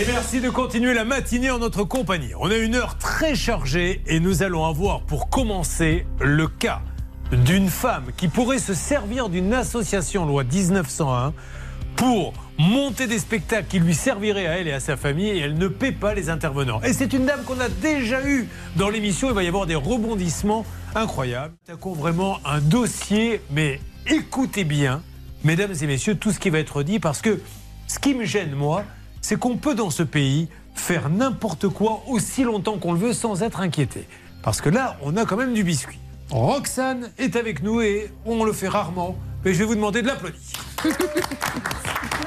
Et merci de continuer la matinée en notre compagnie. On a une heure très chargée et nous allons avoir pour commencer le cas d'une femme qui pourrait se servir d'une association loi 1901 pour monter des spectacles qui lui serviraient à elle et à sa famille et elle ne paie pas les intervenants. Et c'est une dame qu'on a déjà eue dans l'émission. Il va y avoir des rebondissements incroyables. Nous vraiment un dossier, mais écoutez bien, mesdames et messieurs, tout ce qui va être dit parce que ce qui me gêne, moi, c'est qu'on peut dans ce pays faire n'importe quoi aussi longtemps qu'on le veut sans être inquiété. Parce que là, on a quand même du biscuit. Roxane est avec nous et on le fait rarement, mais je vais vous demander de l'applaudir.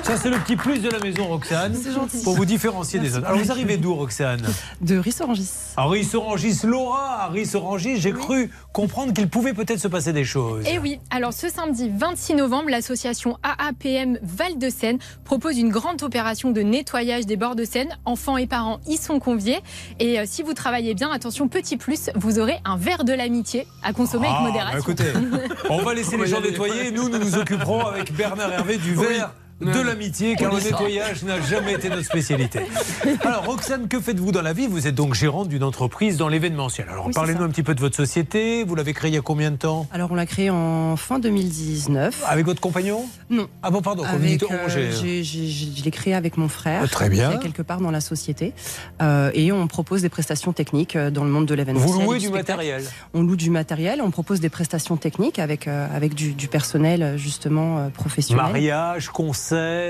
Ça, c'est le petit plus de la maison, Roxane. C'est gentil. Pour vous différencier des autres. Alors, vous arrivez d'où, Roxane? De Rissorangis. À Rissorangis, Laura, à Rissorangis, j'ai cru comprendre qu'il pouvait peut-être se passer des choses. Et oui, alors ce samedi 26 novembre, l'association AAPM Val-de-Seine propose une grande opération de nettoyage des bords de Seine. Enfants et parents y sont conviés. Et euh, si vous travaillez bien, attention, petit plus, vous aurez un verre de l'amitié à consommer avec Ah, modération. bah écoutez, on va laisser les gens nettoyer. Nous, nous nous occuperons avec Bernard Hervé du verre. De l'amitié, car le nettoyage n'a jamais été notre spécialité. Alors, Roxane, que faites-vous dans la vie? Vous êtes donc gérante d'une entreprise dans l'événementiel. Alors, Oui, parlez-nous un petit peu de votre société. Vous l'avez créée il y a combien de temps? Alors, on l'a créé en fin 2019. Avec votre compagnon? Non. Ah bon, pardon. Avec, euh, j'ai- j'ai- je l'ai créé avec mon frère. Ah, très bien. qui est quelque part dans la société. Euh, et on propose des prestations techniques euh, dans le monde de l'événement. Vous louez du matériel? On loue du matériel, on propose des prestations techniques avec, euh, avec du, du personnel euh, justement euh, professionnel. Mariage,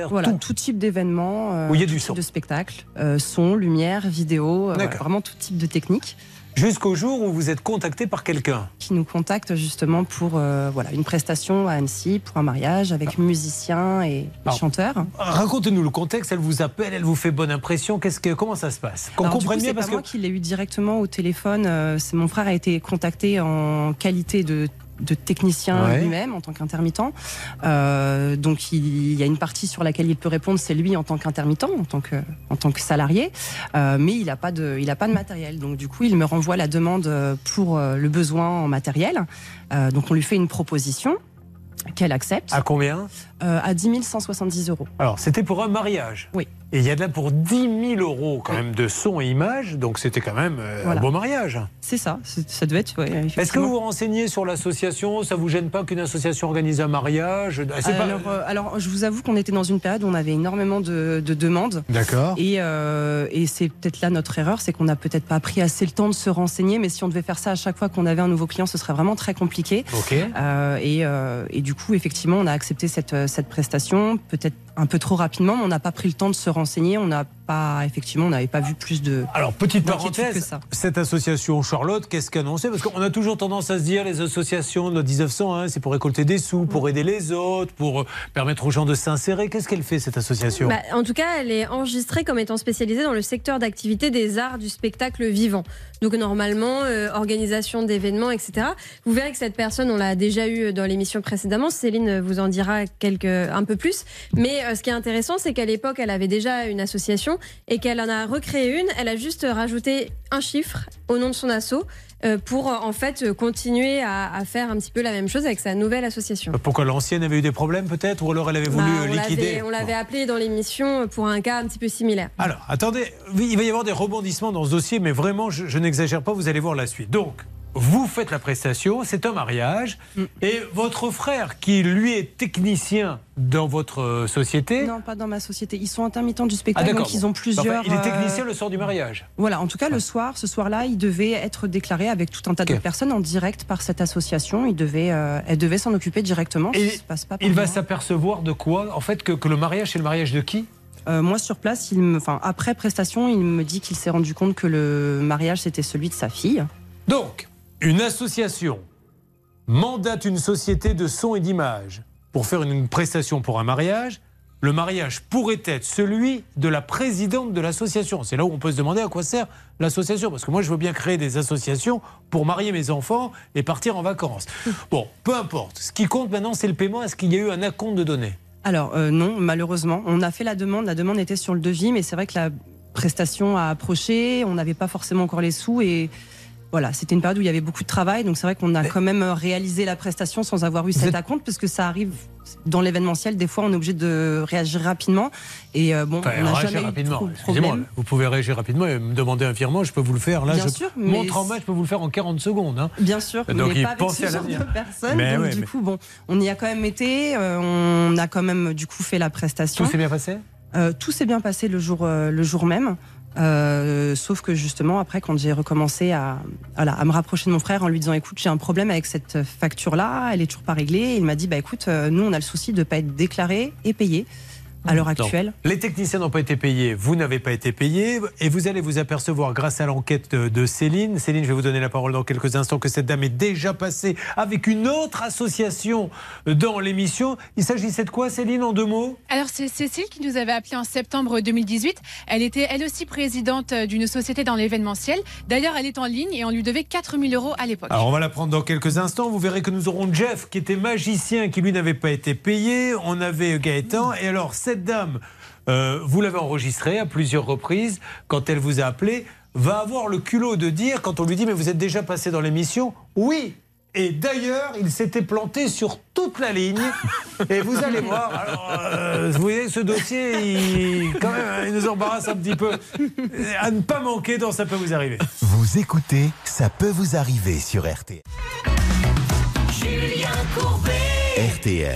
Voilà, tout. tout, type d'événement, euh, tout du type son. de spectacle, euh, son, lumière, vidéo, euh, vraiment tout type de technique Jusqu'au jour où vous êtes contacté par quelqu'un. qui nous contacte justement pour euh, voilà, une prestation à Annecy, pour un mariage avec musiciens et, Alors, chanteurs. Racontez-nous le contexte. Elle vous appelle, elle vous fait bonne impression. Qu'est-ce que, comment ça se passe? Qu'on comprenne bien parce pas que. moi qui l'ai eu directement au téléphone. euh, C'est mon frère a été contacté en qualité de de technicien Ouais. lui-même en tant qu'intermittent. Euh, donc il, il y a une partie sur laquelle il peut répondre, c'est lui en tant qu'intermittent, en tant que en tant que salarié, Euh, mais il n'a pas de il a pas de matériel. Donc du coup il me renvoie la demande euh, pour le besoin en matériel. Euh, donc on lui fait une proposition qu'elle accepte À combien? Euh, à 10 170 euros. Alors, c'était pour un mariage. Oui. Et il y a de là pour 10 000 euros quand même de son et images. Donc, c'était quand même euh, Voilà. un beau mariage. C'est ça, ça devait être. ouais, Est-ce que vous vous renseignez sur l'association? Ça vous gêne pas qu'une association organise un mariage? Pas- alors, euh, alors, je vous avoue qu'on était dans une période où on avait énormément de, de demandes. D'accord. Et, euh, et c'est peut-être là notre erreur, c'est qu'on n'a peut-être pas pris assez le temps de se renseigner. Mais si on devait faire ça à chaque fois qu'on avait un nouveau client, ce serait vraiment très compliqué. Ok. Euh, et, euh, et du coup, effectivement, on a accepté cette, euh, cette prestation, peut-être un peu trop rapidement, mais on n'a pas pris le temps de se renseigner. On n'a pas, effectivement, on n'avait pas vu plus de. Alors, petite que parenthèse, ça. cette association Charlotte, qu'est-ce qu'elle annonçait? Parce qu'on a toujours tendance à se dire, les associations de 1901, c'est pour récolter des sous, pour aider les autres, pour euh, permettre aux gens de s'insérer. Qu'est-ce qu'elle fait, cette association? Bah, en tout cas, elle est enregistrée comme étant spécialisée dans le secteur d'activité des arts du spectacle vivant. Donc normalement, euh, organisation d'événements, etc. Vous verrez que cette personne, on l'a déjà eu dans l'émission précédemment. Céline vous en dira quelques, un peu plus. Mais euh, ce qui est intéressant, c'est qu'à l'époque, elle avait déjà une association et qu'elle en a recréé une. Elle a juste rajouté un chiffre au nom de son asso euh, pour euh, en fait continuer à, à faire un petit peu la même chose avec sa nouvelle association. Pourquoi l'ancienne avait eu des problèmes peut-être Ou alors elle avait voulu Bah, on liquider on l'avait appelé dans l'émission pour un cas un petit peu similaire. Alors, attendez, il va y avoir des rebondissements dans ce dossier, mais vraiment, je, je n'exagère pas, vous allez voir la suite. Donc, vous faites la prestation, c'est un mariage, Mm. et votre frère, qui lui est technicien dans votre euh, société, Non, pas dans ma société. Ils sont intermittents du ah spectacle, d'accord, donc ils ont plusieurs. Enfin, il est euh, technicien le soir du mariage. Voilà, en tout cas, le soir, ce soir-là, il devait être déclaré avec tout un tas d'autres personnes en direct par cette association. Il devait, euh, elle devait s'en occuper directement. Et ça se passe pas Il va s'apercevoir de quoi En fait, que, que le mariage, c'est le mariage de qui? Euh, moi, sur place, il me, enfin, après prestation, il me dit qu'il s'est rendu compte que le mariage, c'était celui de sa fille. Donc, une association mandate une société de son et d'image pour faire une prestation pour un mariage. Le mariage pourrait être celui de la présidente de l'association. C'est là où on peut se demander à quoi sert l'association. Parce que moi, je veux bien créer des associations pour marier mes enfants et partir en vacances. Bon, peu importe. Ce qui compte maintenant, c'est le paiement. Est-ce qu'il y a eu un acompte de données? Alors, euh, non, malheureusement. On a fait la demande. La demande était sur le devis, mais c'est vrai que la prestation a approché. On n'avait pas forcément encore les sous et Voilà, c'était une période où il y avait beaucoup de travail, donc c'est vrai qu'on a quand même réalisé la prestation sans avoir eu cet acompte, parce que ça arrive dans l'événementiel. Des fois, on est obligé de réagir rapidement. Et euh, bon, Enfin, on n'a jamais eu rapidement. de Excusez-moi, problème. vous pouvez réagir rapidement et me demander un virement, je peux vous le faire. Là, Bien je sûr, mais montre en main, je peux vous le faire en 40 secondes. hein. Bien sûr, Donc, mais pas avec ce genre de personnes. Mais donc ouais, du mais- coup, bon, on y a quand même été. euh, on a quand même du coup fait la prestation. Tout s'est bien passé? Euh, tout s'est bien passé le jour, euh, le jour même. Euh, sauf que justement, après, quand j'ai recommencé à, voilà, à me rapprocher de mon frère en lui disant Écoute, j'ai un problème avec cette facture-là, elle est toujours pas réglée. il m'a dit Bah écoute, euh, nous, on a le souci de ne pas être déclaré et payé à l'heure actuelle. Les techniciens n'ont pas été payés, vous n'avez pas été payés, et vous allez vous apercevoir grâce à l'enquête de, de Céline, Céline, je vais vous donner la parole dans quelques instants, que cette dame est déjà passée avec une autre association dans l'émission. Il s'agissait de quoi, Céline, en deux mots? Alors c'est Cécile qui nous avait appelé en septembre 2018. Elle était elle aussi présidente euh, d'une société dans l'événementiel. D'ailleurs, elle est en ligne et on lui devait 4000 euros à l'époque. Alors on va la prendre dans quelques instants. Vous verrez que nous aurons Jeff qui était magicien, qui lui n'avait pas été payé. On avait Gaëtan. Et alors cette dame, euh, vous l'avez enregistrée à plusieurs reprises quand elle vous a appelé, va avoir le culot de dire quand on lui dit mais vous êtes déjà passé dans l'émission, oui. Et d'ailleurs, il s'était planté sur toute la ligne. Et vous allez voir. Alors, euh, vous voyez, ce dossier, il, quand même, il nous embarrasse un petit peu. À ne pas manquer dans Ça peut vous arriver. Vous écoutez Ça peut vous arriver sur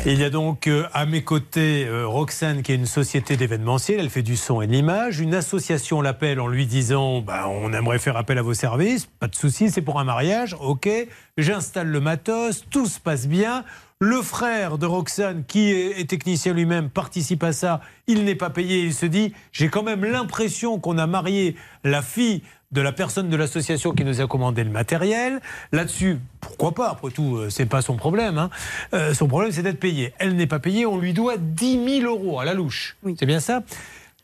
Il y a donc euh, à mes côtés euh, Roxane qui est une société d'événementiel, elle fait du son et de l'image. Une association l'appelle en lui disant bah, on aimerait faire appel à vos services, pas de souci, c'est pour un mariage, ok. J'installe le matos, tout se passe bien. Le frère de Roxane, qui est technicien lui-même, participe à ça. Il n'est pas payé. Il se dit j'ai quand même l'impression qu'on a marié la fille de la personne de l'association qui nous a commandé le matériel. Là-dessus, pourquoi pas? Après tout, euh, c'est pas son problème. hein. Euh, son problème, c'est d'être payé. Elle n'est pas payée. On lui doit 10 000 euros à la louche. Oui. C'est bien ça?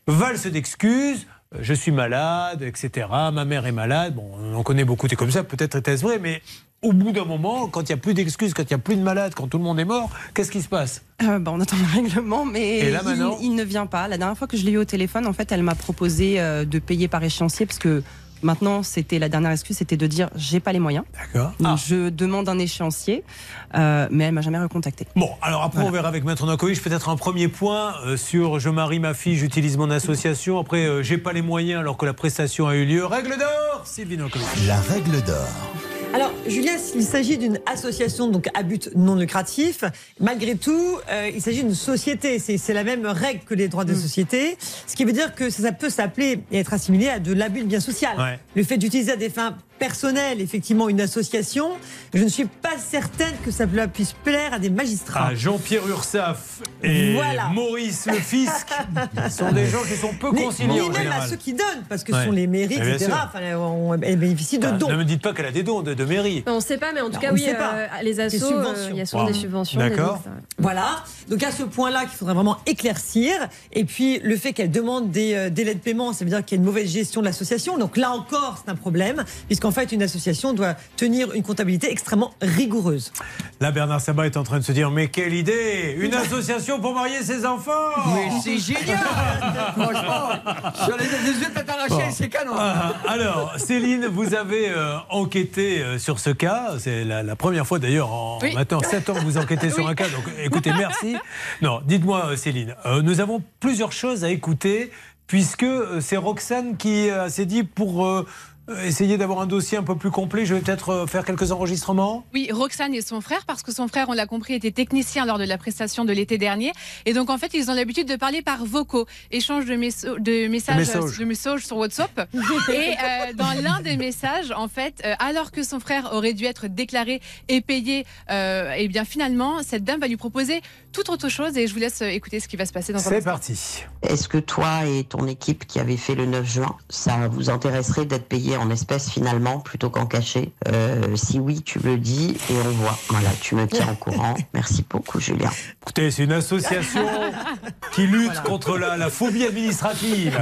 Valse d'excuses. euh, Je suis malade, etc. Ma mère est malade. Bon, on en connaît beaucoup des comme ça. Peut-être était-ce vrai, mais au bout d'un moment, quand il n'y a plus d'excuses, quand il n'y a plus de malades, quand tout le monde est mort, qu'est-ce qui se passe? Euh, bah, on attend le règlement, mais là, il, il ne vient pas. La dernière fois que je l'ai eu au téléphone, en fait, elle m'a proposé de payer par échéancier parce que maintenant, c'était la dernière excuse, c'était de dire j'ai pas les moyens. D'accord. Ah. je demande un échéancier, euh, mais elle m'a jamais recontacté. Bon, alors après, on verra avec Maître Nankovic peut-être un premier point euh, sur je marie ma fille, j'utilise mon association. Après, euh, j'ai pas les moyens alors que la prestation a eu lieu. Règle d'or, Sylvie Nankovic. La règle d'or. Alors, Julien, s'il s'agit d'une association donc à but non lucratif, malgré tout, euh, il s'agit d'une société. C'est la même règle que les droits de société, ce qui veut dire que ça, ça peut s'appeler et être assimilé à de l'abus de bien social. Ouais. Le fait d'utiliser à des fins personnelles, effectivement, une association, je ne suis pas certaine que ça puisse plaire à des magistrats. Ah, Jean-Pierre Ursaf et Voilà. Maurice Le Fisc sont des gens qui sont peu conciliants ni même à ceux qui donnent, parce que Ouais. ce sont les mairies, bien etc. sûr. Enfin, on, elles bénéficient de Ah, dons. ne me dites pas qu'elle a des dons de, de mairie. On ne sait pas, mais en tout Non, cas, oui, euh, les assos, euh, il y a souvent Wow. des subventions. D'accord. Voilà. Donc à ce point-là qu'il faudrait vraiment éclaircir. Et puis le fait qu'elle demande des euh, délais de paiement, ça veut dire qu'il y a une mauvaise gestion de l'association. Donc là encore, c'est un problème, puisqu'en fait une association doit tenir une comptabilité extrêmement rigoureuse. Là, Bernard Sabat est en train de se dire Mais quelle idée Une association pour marier ses enfants Mais c'est génial Franchement, sur les 18 à t'arracher, c'est canon Ah, alors, Céline, vous avez euh, enquêté euh, sur ce cas. C'est la, la première fois d'ailleurs en Oui. maintenant 7 ans que vous enquêtez sur un cas. Donc écoutez, merci. Non, dites-moi, euh, Céline, euh, nous avons plusieurs choses à écouter puisque c'est Roxane qui euh, s'est dit pour essayer d'avoir un dossier un peu plus complet, je vais peut-être euh, faire quelques enregistrements. Oui, Roxane et son frère, parce que son frère, on l'a compris, était technicien lors de la prestation de l'été dernier. Et donc, en fait, ils ont l'habitude de parler par vocaux, échange de, messo- de messages, de messages sur WhatsApp. et euh, dans l'un des messages, en fait, euh, alors que son frère aurait dû être déclaré et payé, euh, et bien finalement, cette dame va lui proposer toute autre chose. Et je vous laisse euh, écouter ce qui va se passer dans un C'est parti. Est-ce que toi et ton équipe qui avez fait le 9 juin, ça vous intéresserait d'être payé en espèces finalement plutôt qu'en cachet? Euh, Si oui, tu me le dis et on voit. Voilà, tu me tiens au courant. Merci beaucoup, Julien. Écoutez, c'est une association qui lutte contre la, la phobie administrative.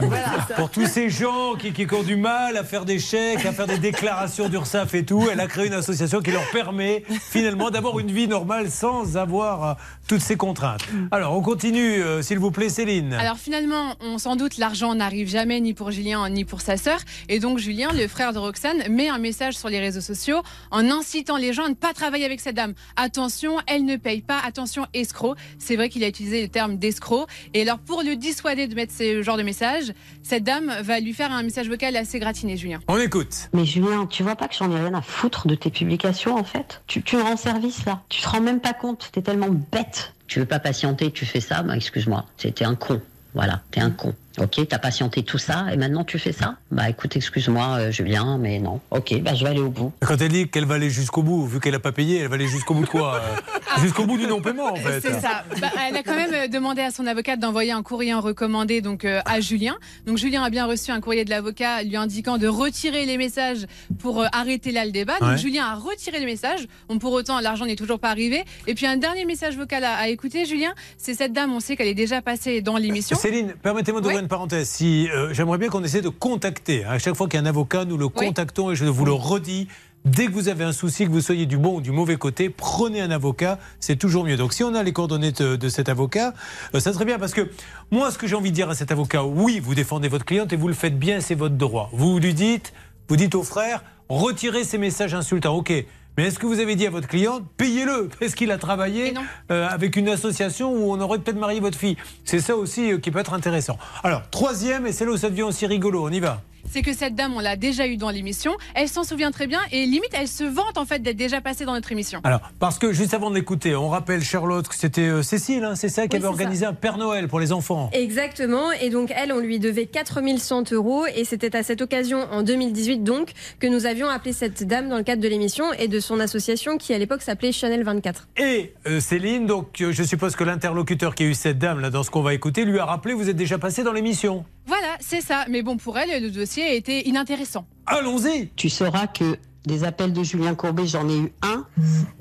Pour tous ces gens qui, qui ont du mal à faire des chèques, à faire des déclarations d'URSSAF et tout, elle a créé une association qui leur permet finalement d'avoir une vie normale sans avoir euh, toutes ces contraintes. Alors, on continue, euh, s'il vous plaît, Céline. Alors finalement, on s'en doute, l'argent n'arrive jamais ni pour Julien ni pour sa sœur. Et donc Julien, le le frère de Roxane, met un message sur les réseaux sociaux en incitant les gens à ne pas travailler avec cette dame. Attention, elle ne paye pas. Attention, escroc. C'est vrai qu'il a utilisé le terme d'escroc. Et alors, pour le dissuader de mettre ce genre de message, cette dame va lui faire un message vocal assez gratiné, Julien. On écoute. Mais Julien, tu vois pas que j'en ai rien à foutre de tes publications en fait? Tu, tu me rends service là. Tu te rends même pas compte. T'es tellement bête. Tu veux pas patienter, tu fais ça, bah excuse-moi. C'était un con. Voilà, t'es un con. Ok, t'as patienté tout ça et maintenant tu fais ça Bah écoute, excuse-moi, euh, Julien, mais non. Ok, bah je vais aller au bout. Quand elle dit qu'elle va aller jusqu'au bout, vu qu'elle n'a pas payé, elle va aller jusqu'au bout de quoi euh, Jusqu'au bout du non-paiement, en fait. C'est ça. Bah, elle a quand même euh, demandé à son avocate d'envoyer un courrier en recommandé donc, euh, à Julien. Donc Julien a bien reçu un courrier de l'avocat lui indiquant de retirer les messages pour euh, arrêter là le débat. Donc Ouais. Julien a retiré le message. Bon, pour autant, l'argent n'est toujours pas arrivé. Et puis un dernier message vocal à, à écouter, Julien. C'est cette dame, on sait qu'elle est déjà passée dans l'émission. Céline, permettez-moi d'ouvrir une parenthèse. Si, euh, J'aimerais bien qu'on essaie de contacter. À chaque fois qu'il y a un avocat, nous le contactons et je vous le redis. Dès que vous avez un souci, que vous soyez du bon ou du mauvais côté, prenez un avocat, c'est toujours mieux. Donc si on a les coordonnées de, de cet avocat, euh, ça serait bien parce que moi, ce que j'ai envie de dire à cet avocat, oui, vous défendez votre cliente et vous le faites bien, c'est votre droit. Vous lui dites, vous dites au frère, retirez ces messages insultants, ok. Mais est-ce que vous avez dit à votre cliente, payez-le, parce qu'il a travaillé euh, avec une association où on aurait peut-être marié votre fille C'est ça aussi euh, qui peut être intéressant. Alors, troisième, et c'est là où ça devient aussi rigolo, on y va. C'est que cette dame, on l'a déjà eu dans l'émission. Elle s'en souvient très bien et limite, elle se vante en fait d'être déjà passée dans notre émission. Alors, parce que juste avant de l'écouter, on rappelle Charlotte que c'était euh, Cécile, hein, c'est ça, qui Oui, avait organisé un Père Noël pour les enfants. Exactement. Et donc, elle, on lui devait 4100 euros. Et c'était à cette occasion, en 2018, donc, que nous avions appelé cette dame dans le cadre de l'émission et de son association qui, à l'époque, s'appelait Chanel 24. Et euh, Céline, donc euh, je suppose que l'interlocuteur qui a eu cette dame là dans ce qu'on va écouter lui a rappelé vous êtes déjà passé dans l'émission. Voilà, c'est ça. Mais bon, pour elle, le dossier a été inintéressant. Allons-y. Tu sauras que des appels de Julien Courbet, j'en ai eu un,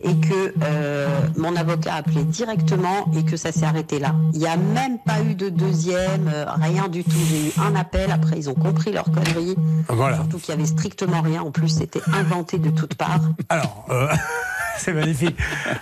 et que euh, mon avocat a appelé directement et que ça s'est arrêté là. Il n'y a même pas eu de deuxième, euh, rien du tout. J'ai eu un appel, après ils ont compris leur connerie. Voilà. Surtout qu'il y avait strictement rien. En plus, c'était inventé de toutes parts. Alors, euh, c'est magnifique.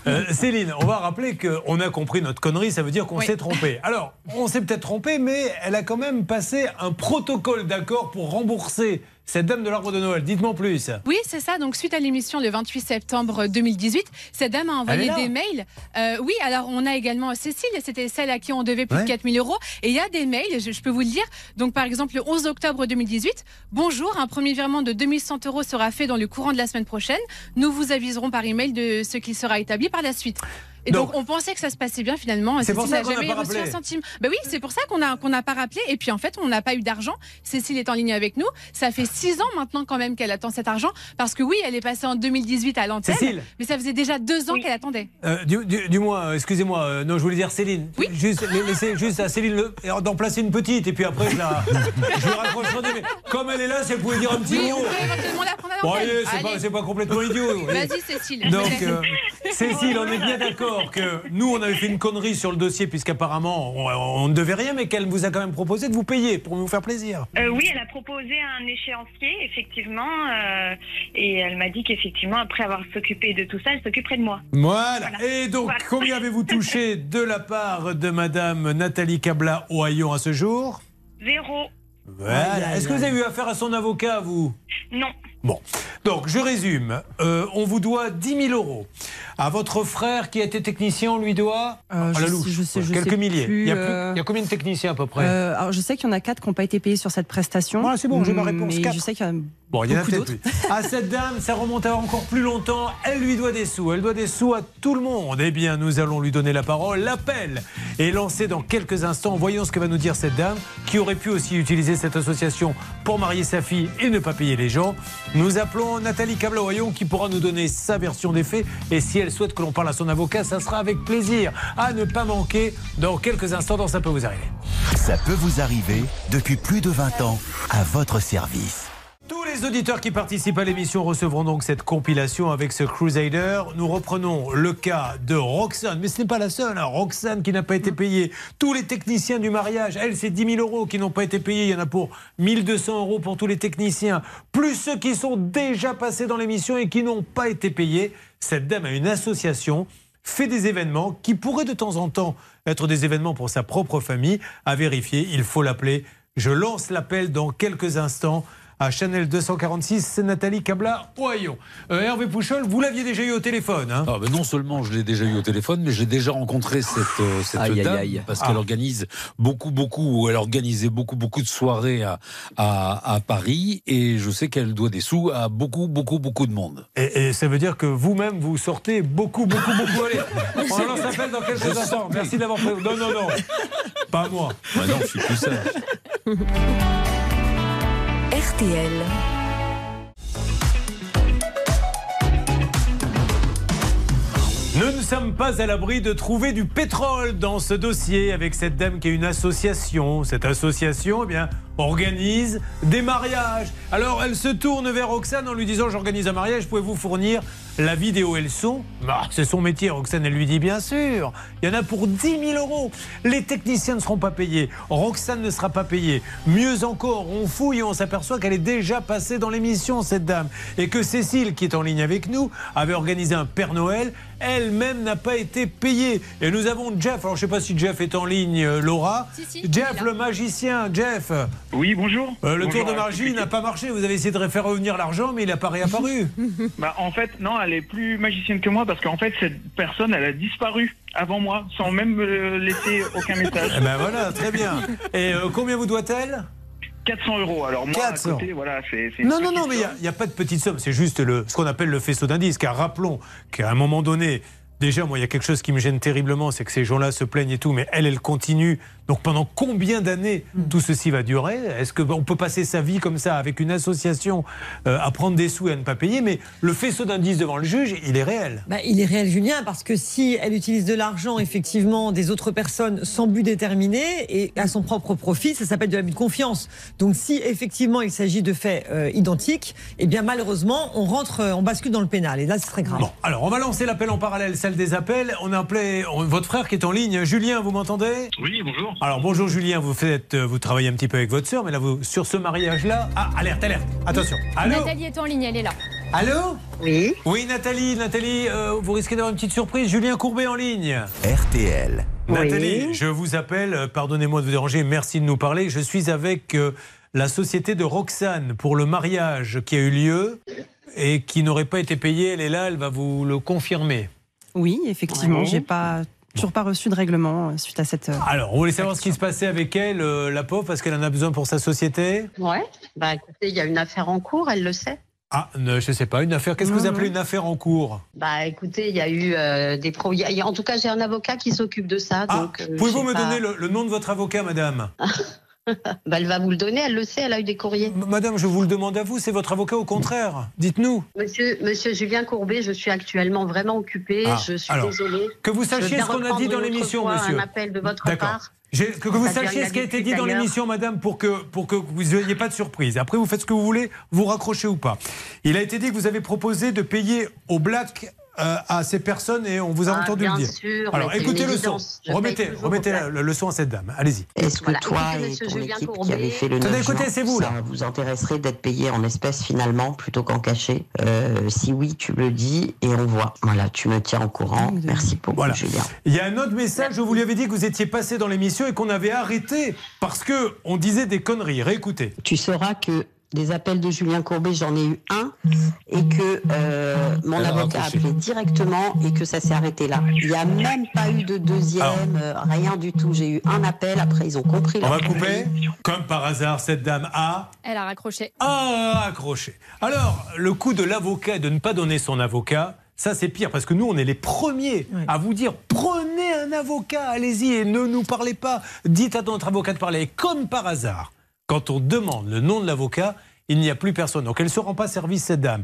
Euh, Céline, on va rappeler qu'on a compris notre connerie, ça veut dire qu'on s'est trompé. Alors, on s'est peut-être trompé, mais elle a quand même passé un protocole d'accord pour rembourser cette dame de l'arbre de Noël. Dites-moi plus. Oui, c'est ça. Donc, suite à l'émission le 28 septembre 2018, cette dame a envoyé des mails. Euh, oui, alors on a également Cécile, c'était celle à qui on devait plus Ouais. de 4000 euros. Et il y a des mails, je, je peux vous le dire. Donc, par exemple, le 11 octobre 2018, bonjour, un premier virement de 2100 euros sera fait dans le courant de la semaine prochaine. Nous vous aviserons par email de ce qui sera établi par la suite. Et donc, Donc- on pensait que ça se passait bien finalement. C'est pour ça qu'on n'a jamais pas reçu un rappelé. centime. Ben oui, c'est pour ça qu'on a qu'on n'a pas rappelé. Et puis en fait, on n'a pas eu d'argent. Cécile est en ligne avec nous. Ça fait six ans maintenant quand même qu'elle attend cet argent. Parce que oui, elle est passée en 2018 à l'antenne. Cécile. Mais ça faisait déjà deux ans qu'elle attendait. Euh, du, du- du moins, euh, excusez-moi, euh, non, je voulais dire Céline. Juste, la- laissez juste à Céline le- d'en placer une petite, et puis après, je la, je raccrocherai. Mais comme elle est là, si elle pouvait dire un petit Oui, mot. on peut éventuellement la prendre à Bon, allez, c'est pas, complètement idiot. Vas-y, Cécile. Donc, euh, Cécile, on est bien d'accord que nous, on avait fait une connerie sur le dossier, puisqu'apparemment, on, on ne devait rien, mais qu'elle vous a quand même proposé de vous payer pour nous faire plaisir. Euh, oui, elle a proposé un échéancier, effectivement, euh, et elle m'a dit qu'effectivement, après avoir s'occupé de tout ça, elle s'occuperait de moi. Voilà. Et donc, combien avez-vous touché de la part de Madame Nathalie Cabla Ohaillon à ce jour? Zéro. Voilà. Est-ce que vous avez eu affaire à son avocat, vous? Non. Bon, donc je résume. Euh, on vous doit 10 000 euros. À votre frère qui a été technicien, on lui doit Euh, à la je louche, sais- je sais- quoi, je quelques sais milliers. plus, il, y a plus- euh, il y a combien de techniciens à peu près Euh, alors je sais qu'il y en a quatre qui n'ont pas été payés sur cette prestation. Voilà, c'est bon, j'ai ma réponse, Mais je sais qu'il y en a Bon, il y en a peut-être plus. À cette dame, ça remonte à encore plus longtemps. Elle lui doit des sous. Elle doit des sous à tout le monde. Eh bien, nous allons lui donner la parole. L'appel est lancé dans quelques instants. Voyons ce que va nous dire cette dame qui aurait pu aussi utiliser cette association pour marier sa fille et ne pas payer les gens. Nous appelons Nathalie Cablaoyon qui pourra nous donner sa version des faits. Et si elle souhaite que l'on parle à son avocat, ça sera avec plaisir. À ne pas manquer dans quelques instants dans Ça peut vous arriver. Ça peut vous arriver depuis plus de 20 ans à votre service. Tous les auditeurs qui participent à l'émission recevront donc cette compilation avec ce Crusader. Nous reprenons le cas de Roxane, mais ce n'est pas la seule. hein. Roxane qui n'a pas été payée. Tous les techniciens du mariage, elle, c'est 10 000 euros qui n'ont pas été payés. Il y en a pour 1200 euros pour tous les techniciens, plus ceux qui sont déjà passés dans l'émission et qui n'ont pas été payés. Cette dame a une association fait des événements qui pourraient de temps en temps être des événements pour sa propre famille. À vérifier, il faut l'appeler. Je lance l'appel dans quelques instants à Chanel 246, c'est Nathalie Cabla Oyon. Euh, Hervé Pouchol, vous l'aviez déjà eu au téléphone. Hein? Ah, ben non seulement je l'ai déjà eu au téléphone, mais j'ai déjà rencontré cette, euh, cette Aïe, aïe, dame aïe. parce Ah. qu'elle organise beaucoup, beaucoup, ou elle organisait beaucoup, beaucoup de soirées à, à, à Paris et je sais qu'elle doit des sous à beaucoup, beaucoup, beaucoup de monde. et, et ça veut dire que vous-même, vous sortez beaucoup, beaucoup, beaucoup. Allez, on lance dans quelques Je instants. Merci d'avoir pris. Non, non, non. Pas moi. Bah non, je suis plus sage. RTL. Nous ne sommes pas à l'abri de trouver du pétrole dans ce dossier avec cette dame qui a une association. Cette association, eh bien, organise des mariages. Alors, elle se tourne vers Roxane en lui disant J'organise un mariage, pouvez-vous fournir la vidéo et le Bah, C'est son métier. Roxane, elle lui dit Bien sûr, il y en a pour 10 000 euros. Les techniciens ne seront pas payés. Roxane ne sera pas payée. Mieux encore, on fouille et on s'aperçoit qu'elle est déjà passée dans l'émission, cette dame. Et que Cécile, qui est en ligne avec nous, avait organisé un Père Noël. Elle-même n'a pas été payée. Et nous avons Jeff. Alors, je ne sais pas si Jeff est en ligne, euh, Laura. Si, si, il Jeff, le magicien. Jeff. Oui, bonjour. Euh, le Bonjour tour de à magie n'a pas marché. Vous avez essayé de faire revenir l'argent, mais il n'a pas réapparu. Bah, en fait, non, elle est plus magicienne que moi parce qu'en fait, cette personne, elle a disparu avant moi, sans même me laisser aucun message. Eh ben voilà, très bien. Et euh, combien vous doit-elle? 400 euros. Alors moi, 400. à côté, voilà, c'est. Non, non, non, mais il n'y a, pas de petite somme. C'est juste le, ce qu'on appelle le faisceau d'indices. Car rappelons qu'à un moment donné, déjà, moi, il y a quelque chose qui me gêne terriblement, c'est que ces gens-là se plaignent et tout, mais elle, elle continue. Donc pendant combien d'années tout ceci va durer? Est-ce qu'on peut passer sa vie comme ça avec une association euh, à prendre des sous et à ne pas payer Mais le faisceau d'indices devant le juge, il est réel. Bah, il est réel, Julien, parce que si elle utilise de l'argent, effectivement, des autres personnes sans but déterminé et à son propre profit, ça s'appelle de l'abus de confiance. Donc, si effectivement il s'agit de faits euh, identiques, eh bien, malheureusement, on rentre, euh, on bascule dans le pénal. Et là, c'est très grave. Bon, alors on va lancer l'appel en parallèle, celle des appels. On a appelé on- votre frère qui est en ligne. Julien, vous m'entendez? Oui, bonjour. Alors bonjour Julien, vous faites, euh, vous travaillez un petit peu avec votre sœur, mais là vous sur ce mariage-là, ah alerte, alerte, attention. Allô, Nathalie est en ligne, elle est là. allô? Oui. Oui Nathalie, Nathalie, euh, vous risquez d'avoir une petite surprise. Julien Courbet en ligne. RTL. Nathalie, je vous appelle. euh, Pardonnez-moi de vous déranger. Merci de nous parler. Je suis avec euh, la société de Roxane pour le mariage qui a eu lieu et qui n'aurait pas été payé. Elle est là, elle va vous le confirmer. Oui, effectivement, Ouais. j'ai pas toujours pas reçu de règlement euh, suite à cette. euh, Alors, on voulait savoir ce qui se passait avec elle, euh, la pauvre, parce qu'elle en a besoin pour sa société. Ouais. Bah écoutez, il y a une affaire en cours, elle le sait. Ah, ne, je sais pas, une affaire. Qu'est-ce que vous Non, appelez une affaire en cours? Bah écoutez, il y a eu euh, des pro. il y a- En tout cas, j'ai un avocat qui s'occupe de ça. donc, euh, Pouvez-vous me pas- donner le, le nom de votre avocat, madame? Bah, elle va vous le donner, elle le sait, elle a eu des courriers. Madame, je vous le demande à vous, c'est votre avocat au contraire. Dites-nous. Monsieur, Monsieur Julien Courbet, je suis actuellement vraiment occupée. Ah, je suis alors, désolée. que vous sachiez ce qu'on a dit dans l'émission, monsieur. Un appel de votre part. Que, que vous sachiez ce qui a été dit dans l'émission, madame, pour que, pour que vous n'ayez pas de surprise. Après, vous faites ce que vous voulez, vous raccrochez ou pas. Il a été dit que vous avez proposé de payer au black à ces personnes et on vous a Ah, entendu bien le dire. sûr, Alors, écoutez le son. Je Remettez, remettez la- le, le son à cette dame. Allez-y. Est-ce que Voilà, toi écoutez, et monsieur ton Julien équipe Courbet- qui avez fait le Attendez, 9 écoutez, c'est vous, là. ça vous intéresserait d'être payé en espèces finalement plutôt qu'en cachet? Euh, Si oui, tu le dis et on voit. Voilà, tu me tiens au courant. Merci beaucoup, Voilà. Julien. Il y a un autre message où vous lui avez dit que vous étiez passé dans l'émission et qu'on avait arrêté parce que on disait des conneries. Réécoutez. Tu sauras que des appels de Julien Courbet, j'en ai eu un et que euh, mon a avocat a raccroché. appelé directement et que ça s'est arrêté là. Il n'y a même pas eu de deuxième, euh, rien du tout. J'ai eu un appel, après ils ont compris. On va couper. Comme par hasard, cette dame a Elle a raccroché. Ah, accroché. Alors, le coup de l'avocat et de ne pas donner son avocat, ça c'est pire parce que nous, on est les premiers à vous dire prenez un avocat, allez-y et ne nous parlez pas. Dites à notre avocat de parler. Et comme par hasard, quand on demande le nom de l'avocat, il n'y a plus personne. Donc elle ne se rend pas service, cette dame.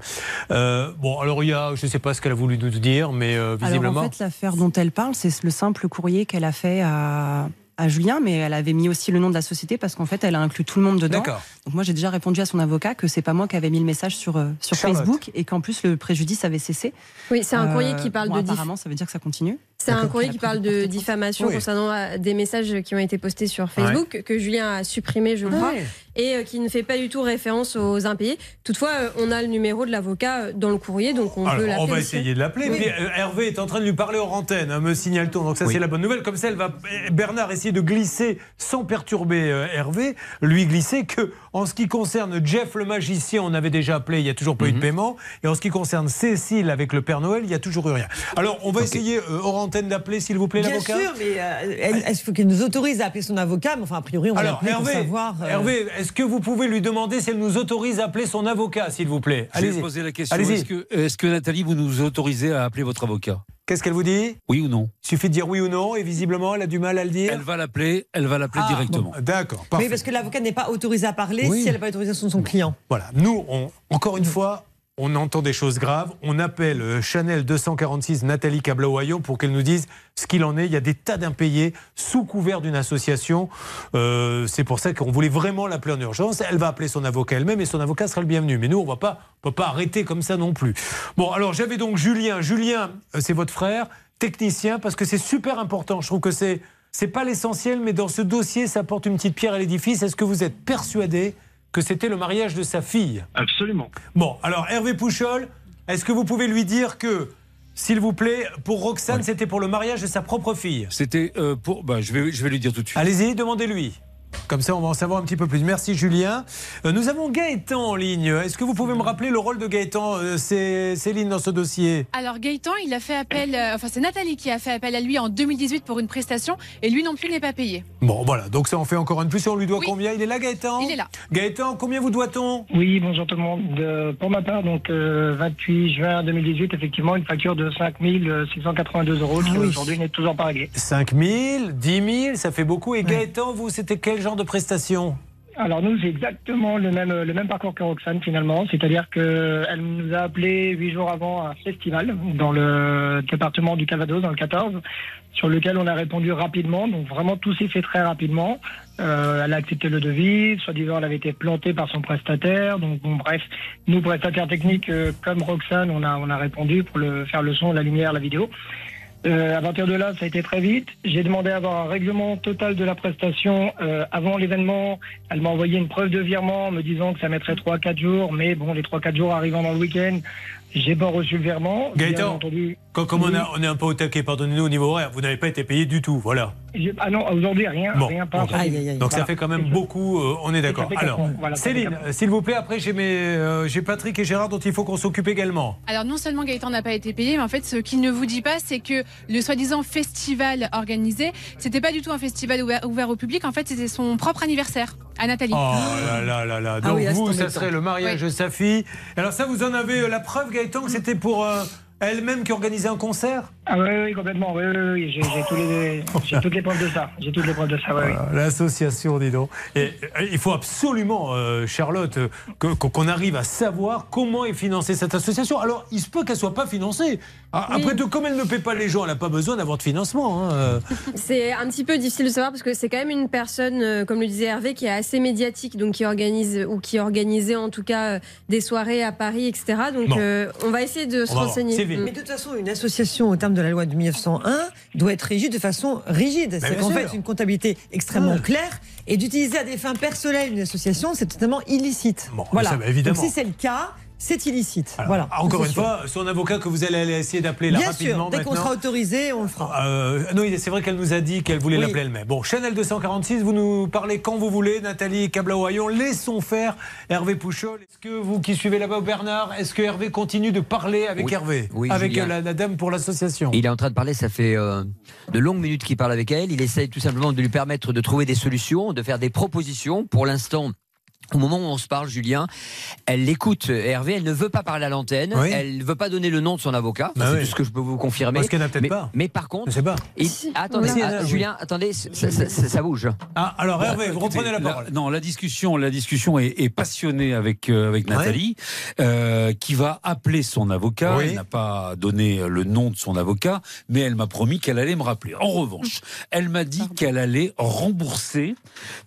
Euh, bon, alors il y a, je ne sais pas ce qu'elle a voulu nous dire, mais euh, visiblement. Alors en fait, l'affaire dont elle parle, c'est le simple courrier qu'elle a fait à, à Julien, mais elle avait mis aussi le nom de la société parce qu'en fait, elle a inclus tout le monde dedans. D'accord. Donc moi, j'ai déjà répondu à son avocat que c'est pas moi qui avais mis le message sur, euh, sur Charlotte. Facebook et qu'en plus le préjudice avait cessé. Oui, c'est un Euh, courrier qui parle bon, de diff- Apparemment, ça veut dire que ça continue. C'est un courrier qui parle de diffamation Oui. concernant euh, des messages qui ont été postés sur Facebook, que Julien a supprimé, je crois, Ouais. Et euh, qui ne fait pas du tout référence aux impayés. Toutefois, euh, on a le numéro de l'avocat euh, dans le courrier, donc on peut Alors, l'appeler. on va aussi. essayer de l'appeler. Oui. Euh, Hervé est en train de lui parler hors antenne, hein, me signale-t-on. Donc ça, c'est la bonne nouvelle. Comme ça, elle va, euh, Bernard essayer de glisser sans perturber euh, Hervé, lui glisser que, en ce qui concerne Jeff le magicien, on avait déjà appelé, il n'y a toujours pas eu de paiement. Et en ce qui concerne Cécile avec le Père Noël, il n'y a toujours eu rien. Alors, on va essayer euh, hors antenne d'appeler, s'il vous plaît, Bien l'avocat. sûr, mais euh, est-ce qu'il nous autorise à appeler son avocat Mais enfin, a priori, on va Alors, l'appeler pour Hervé, savoir. euh, Hervé, est-ce que vous pouvez lui demander si elle nous autorise à appeler son avocat, s'il vous plaît Je vais Allez-y. poser la question. Est-ce que, est-ce que Nathalie, vous nous autorisez à appeler votre avocat? Qu'est-ce qu'elle vous dit? Oui ou non? Il suffit de dire oui ou non, et visiblement, elle a du mal à le dire. Elle va l'appeler, elle va l'appeler Ah, directement. bon, D'accord, parfait. Oui, parce que l'avocat n'est pas autorisé à parler Oui. si elle n'a pas l'autorisation de son client. Voilà, nous, on- encore une fois, on entend des choses graves. On appelle euh, Chanel 246 Nathalie Cablaoyon pour qu'elle nous dise ce qu'il en est. Il y a des tas d'impayés sous couvert d'une association. Euh, c'est pour ça qu'on voulait vraiment l'appeler en urgence. Elle va appeler son avocat elle-même et son avocat sera le bienvenu. Mais nous, on ne va pas, pas arrêter comme ça non plus. Bon, alors j'avais donc Julien. Julien, euh, c'est votre frère, technicien, parce que c'est super important. Je trouve que c'est c'est pas l'essentiel, mais dans ce dossier, ça apporte une petite pierre à l'édifice. Est-ce que vous êtes persuadé que c'était le mariage de sa fille Absolument. Bon, alors Hervé Pouchol, est-ce que vous pouvez lui dire que, s'il vous plaît, pour Roxane, c'était pour le mariage de sa propre fille? C'était euh, pour. Bah, je, vais, je vais lui dire tout de suite. Allez-y, demandez-lui. Comme ça, on va en savoir un petit peu plus. Merci Julien. Euh, nous avons Gaëtan en ligne. Est-ce que vous pouvez me rappeler le rôle de Gaëtan euh, Céline dans ce dossier? Alors Gaëtan, il a fait appel, euh, enfin c'est Nathalie qui a fait appel à lui en 2018 pour une prestation et lui non plus n'est pas payé. Bon, voilà. Donc ça en fait encore une plus. On lui doit combien? Il est là, Gaëtan? Il est là. Gaëtan, combien vous doit-on? Oui, bonjour tout le monde. Pour ma part, donc euh, 28 juin 2018, effectivement, une facture de 5 682 euros Ah qui aujourd'hui n'est toujours pas réglée. 5 000, 10 000, ça fait beaucoup. Et Gaëtan, vous, c'était quel genre de prestation Alors nous, c'est exactement le même, le même parcours que Roxane finalement, c'est-à-dire qu'elle nous a appelé huit jours avant un festival dans le département du Calvados, dans le 14, sur lequel on a répondu rapidement. Donc vraiment tout s'est fait très rapidement. Euh, elle a accepté le devis, soi-disant elle avait été plantée par son prestataire. Donc bon bref, nous prestataires techniques euh, comme Roxane, on a on a répondu pour le faire le son, la lumière, la vidéo. Euh, à partir de là, ça a été très vite. J'ai demandé à avoir un règlement total de la prestation euh, avant l'événement. Elle m'a envoyé une preuve de virement me disant que ça mettrait 3-4 jours. Mais bon, les 3-4 jours arrivant dans le week-end, j'ai pas reçu le virement. Gaëtan, entendu. quand, comme on, a- on est un peu au taquet, pardonnez-nous au niveau horaire, vous n'avez pas été payé du tout, voilà. Ah non, aujourd'hui, rien. Bon, rien pas. Donc ça fait quand même beaucoup, euh, on est d'accord. Alors, voilà, Céline, s'il vous plaît, après j'ai mes, euh, j'ai Patrick et Gérard dont il faut qu'on s'occupe également. Alors non seulement Gaëtan n'a pas été payé, mais en fait ce qu'il ne vous dit pas, c'est que le soi-disant festival organisé, c'était pas du tout un festival ouvert, ouvert au public. En fait, c'était son propre anniversaire à Nathalie. Oh là là là là. Ah Donc oui, là, c'est vous, ça serait le mariage de sa fille. Alors ça, vous en avez euh, la preuve, Gaëtan, que c'était pour euh, elle-même qui organisait un concert Ah oui, oui, complètement. Oui, oui, oui. J'ai toutes les preuves de ça. J'ai toutes les preuves de ça. Oui. Voilà, L'association, dis donc. Et, il faut absolument, euh, Charlotte, que- qu'on arrive à savoir comment est financée cette association. Alors, il se peut qu'elle soit pas financée. Ah. Après tout, comme elle ne paie pas les gens, elle n'a pas besoin d'avoir de financement. hein, euh. C'est un petit peu difficile de savoir parce que c'est quand même une personne, euh, comme le disait Hervé, qui est assez médiatique, donc qui organise ou qui organisait en tout cas des soirées à Paris, etc. Donc euh, on va essayer de se renseigner. Mais de toute façon, une association, au terme de la loi de 1901, doit être régie de façon rigide. C'est qu'en fait, une comptabilité extrêmement Ah. claire et d'utiliser à des fins personnelles une association, c'est totalement illicite. voilà. ça, bah, évidemment. Donc si c'est le cas, c'est illicite. Alors, voilà. Encore C'est une sûr. fois, son avocat que vous allez aller essayer d'appeler là Bien rapidement sûr, dès qu'on sera autorisé, on le fera. Euh, non, c'est vrai qu'elle nous a dit qu'elle voulait Oui. l'appeler elle-même. Bon, Chanel 246, vous nous parlez quand vous voulez, Nathalie Cablaoyon. Laissons faire Hervé Pouchol. Est-ce que vous qui suivez là-bas, Bernard, est-ce que Hervé continue de parler avec Oui. Hervé Oui, Avec euh, la, la dame pour l'association? Il est en train de parler, ça fait euh, de longues minutes qu'il parle avec elle. Il essaye tout simplement de lui permettre de trouver des solutions, de faire des propositions. Pour l'instant, au moment où on se parle, Julien, elle l'écoute, Hervé, elle ne veut pas parler à l'antenne, Oui. elle ne veut pas donner le nom de son avocat, Bah c'est oui. tout ce que je peux vous confirmer. Parce qu'elle n'a peut-être mais, pas. Mais par contre, Je sais pas. il- attendez, Si, ah. Julien, attendez, ça, ça- ça- ça bouge. Ah, alors Bon, Hervé, vous écoutez, reprenez la parole. non, la discussion, la discussion est, est passionnée avec euh, avec Nathalie, euh, qui va appeler son avocat. Oui. Elle n'a pas donné le nom de son avocat, mais elle m'a promis qu'elle allait me rappeler. En revanche, elle m'a dit qu'elle allait rembourser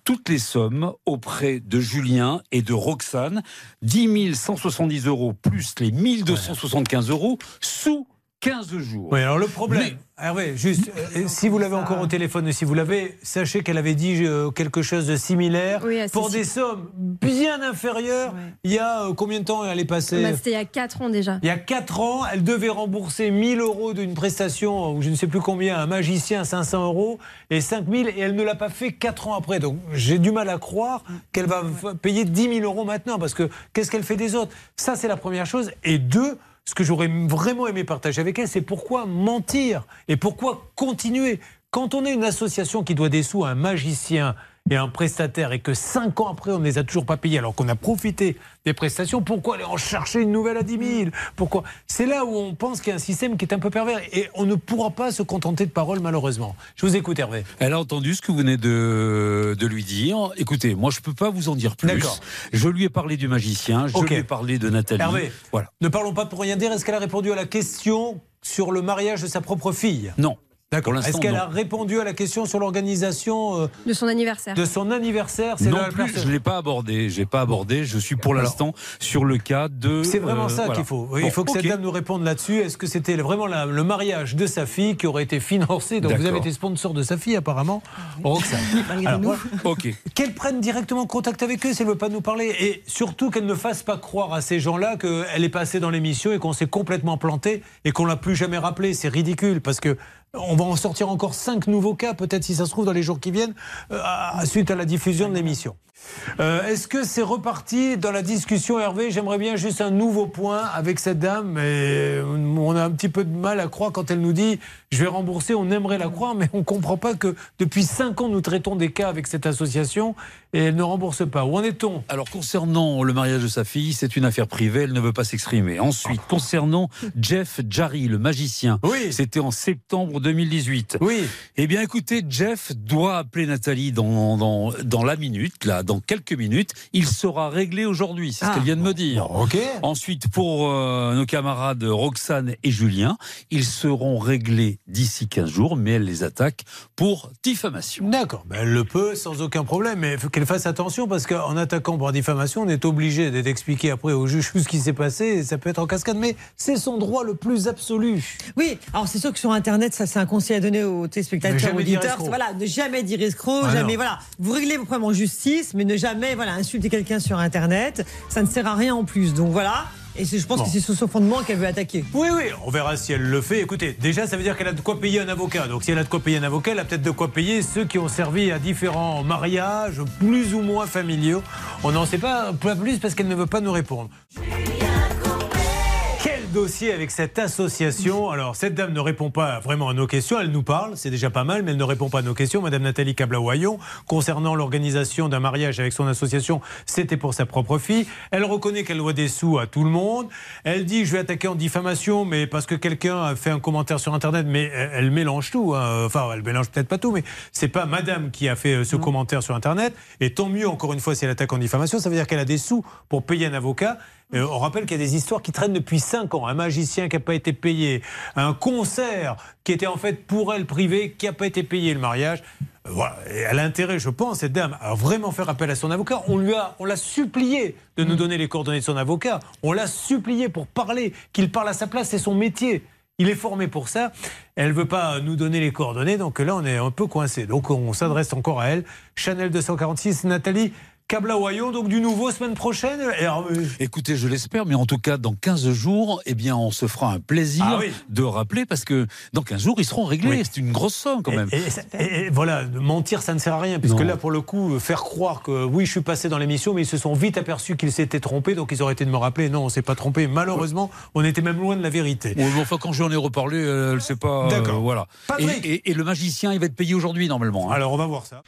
toutes les sommes auprès de Julien et de Roxane, 10 170 euros plus les 1275 euros sous 15 jours. Oui, alors le problème, Hervé, juste, euh, si vous l'avez encore au téléphone et si vous l'avez, sachez qu'elle avait dit euh, quelque chose de similaire Oui, pour des sommes bien inférieures. Il y a euh, combien de temps elle est passée Bah, C'était il y a 4 ans déjà. Il y a 4 ans, elle devait rembourser 1000 euros d'une prestation, ou je ne sais plus combien, un magicien 500 euros, et 5000, et elle ne l'a pas fait 4 ans après. Donc j'ai du mal à croire qu'elle va payer 10 000 euros maintenant, parce que qu'est-ce qu'elle fait des autres? Ça, c'est la première chose. Et deux, ce que j'aurais vraiment aimé partager avec elle, c'est pourquoi mentir et pourquoi continuer. Quand on est une association qui doit des sous à un magicien et un prestataire et que cinq ans après on ne les a toujours pas payés alors qu'on a profité des prestations, pourquoi aller en chercher une nouvelle à 10 000 Pourquoi? C'est là où on pense qu'il y a un système qui est un peu pervers et on ne pourra pas se contenter de paroles malheureusement. Je vous écoute Hervé. Elle a entendu ce que vous venez de, de lui dire. Écoutez, moi je peux pas vous en dire plus. D'accord. Je lui ai parlé du magicien, je lui ai parlé de Nathalie. Hervé, Voilà. ne parlons pas pour rien dire. Est-ce qu'elle a répondu à la question sur le mariage de sa propre fille? Non. D'accord. Est-ce qu'elle a répondu à la question sur l'organisation euh, De son anniversaire. de son anniversaire C'est Non plus, personne- je ne l'ai pas abordé. Je l'ai pas abordé. Je suis pour l'instant sur le cas de. C'est vraiment euh, ça voilà. qu'il faut. Oui, Bon, il faut que cette dame nous réponde là-dessus. Est-ce que c'était vraiment la- le mariage de sa fille qui aurait été financé? Donc vous avez été sponsor de sa fille apparemment, Roxane. Alors, voilà. Ok. Qu'elle prenne directement contact avec eux si elle ne veut pas nous parler. Et surtout qu'elle ne fasse pas croire à ces gens-là qu'elle est passée dans l'émission et qu'on s'est complètement planté et qu'on l'a plus jamais rappelé. C'est ridicule parce que on va en sortir encore cinq nouveaux cas, peut-être si ça se trouve dans les jours qui viennent, euh, suite à la diffusion de l'émission. Euh, Est-ce que c'est reparti dans la discussion, Hervé? J'aimerais bien juste un nouveau point avec cette dame, mais on a un petit peu de mal à croire quand elle nous dit je vais rembourser. On aimerait la croire, mais on ne comprend pas que depuis cinq ans nous traitons des cas avec cette association et elle ne rembourse pas. Où en est-on? Alors concernant le mariage de sa fille, c'est une affaire privée, elle ne veut pas s'exprimer. Ensuite, concernant Jeff Jarry, le magicien, oui. c'était en septembre 2018. Oui. Eh bien écoutez, Jeff doit appeler Nathalie dans, dans, dans la minute, là, dans quelques minutes. Il sera réglé aujourd'hui, c'est ce Ah. qu'elle vient de me dire. ok. Ensuite, pour euh, nos camarades Roxane et Julien, ils seront réglés d'ici 15 jours, mais elle les attaque pour diffamation. D'accord, ben, elle le peut sans aucun problème, mais il faut qu'elle fasse attention parce qu'en attaquant pour diffamation, on est obligé d'expliquer après au juge ce qui s'est passé et ça peut être en cascade, mais c'est son droit le plus absolu. Oui, alors c'est sûr que sur Internet, ça c'est un conseil à donner aux téléspectateurs, dire auditeurs. Voilà, ne jamais dire escroc, Ah jamais, non. voilà. Vous réglez vos problèmes en justice, mais ne jamais, voilà, insulter quelqu'un sur Internet. Ça ne sert à rien en plus. Donc voilà. Et je pense Bon. que c'est sur ce fondement qu'elle veut attaquer. Oui, oui, on verra si elle le fait. Écoutez, déjà, ça veut dire qu'elle a de quoi payer un avocat. Donc, si elle a de quoi payer un avocat, elle a peut-être de quoi payer ceux qui ont servi à différents mariages, plus ou moins familiaux. On n'en sait pas, pas plus parce qu'elle ne veut pas nous répondre. Dossier avec cette association Alors, cette dame ne répond pas vraiment à nos questions. Elle nous parle, c'est déjà pas mal, mais elle ne répond pas à nos questions. Madame Nathalie Cablawayon, concernant l'organisation d'un mariage avec son association, c'était pour sa propre fille. Elle reconnaît qu'elle doit des sous à tout le monde. Elle dit Je vais attaquer en diffamation, mais parce que quelqu'un a fait un commentaire sur Internet, mais elle, elle mélange tout. hein. Enfin, elle mélange peut-être pas tout, mais c'est pas madame qui a fait euh, ce commentaire sur Internet. Et tant mieux, encore une fois, si elle attaque en diffamation, ça veut dire qu'elle a des sous pour payer un avocat. Euh, on rappelle qu'il y a des histoires qui traînent depuis 5 ans. Un magicien qui n'a pas été payé, un concert qui était en fait pour elle privé, qui n'a pas été payé le mariage. Euh, Voilà. Et elle a intérêt, je pense, cette dame, à vraiment faire appel à son avocat. On lui a, on l'a supplié de nous donner les coordonnées de son avocat. On l'a supplié pour parler, qu'il parle à sa place, c'est son métier. Il est formé pour ça. Elle veut pas nous donner les coordonnées, donc là on est un peu coincé. Donc on s'adresse encore à elle. Chanel 246, Nathalie Cablawayon, donc du nouveau semaine prochaine. Alors, euh, Écoutez, je l'espère, mais en tout cas, dans 15 jours, eh bien, on se fera un plaisir Ah oui. de rappeler parce que dans 15 jours, ils seront réglés. Oui. C'est une grosse somme quand même. Et, et ça- et- et voilà, mentir, ça ne sert à rien, puisque Non. là, pour le coup, faire croire que oui, je suis passé dans l'émission, mais ils se sont vite aperçus qu'ils s'étaient trompés, donc ils auraient été de me rappeler. Non, on s'est pas trompé. Malheureusement, on était même loin de la vérité. Ouais, mais enfin, quand j'en ai reparlé, euh, elle ne sait pas. euh, D'accord. voilà. Patrick. Et, et- et le magicien, il va être payé aujourd'hui normalement. hein. Alors, on va voir ça.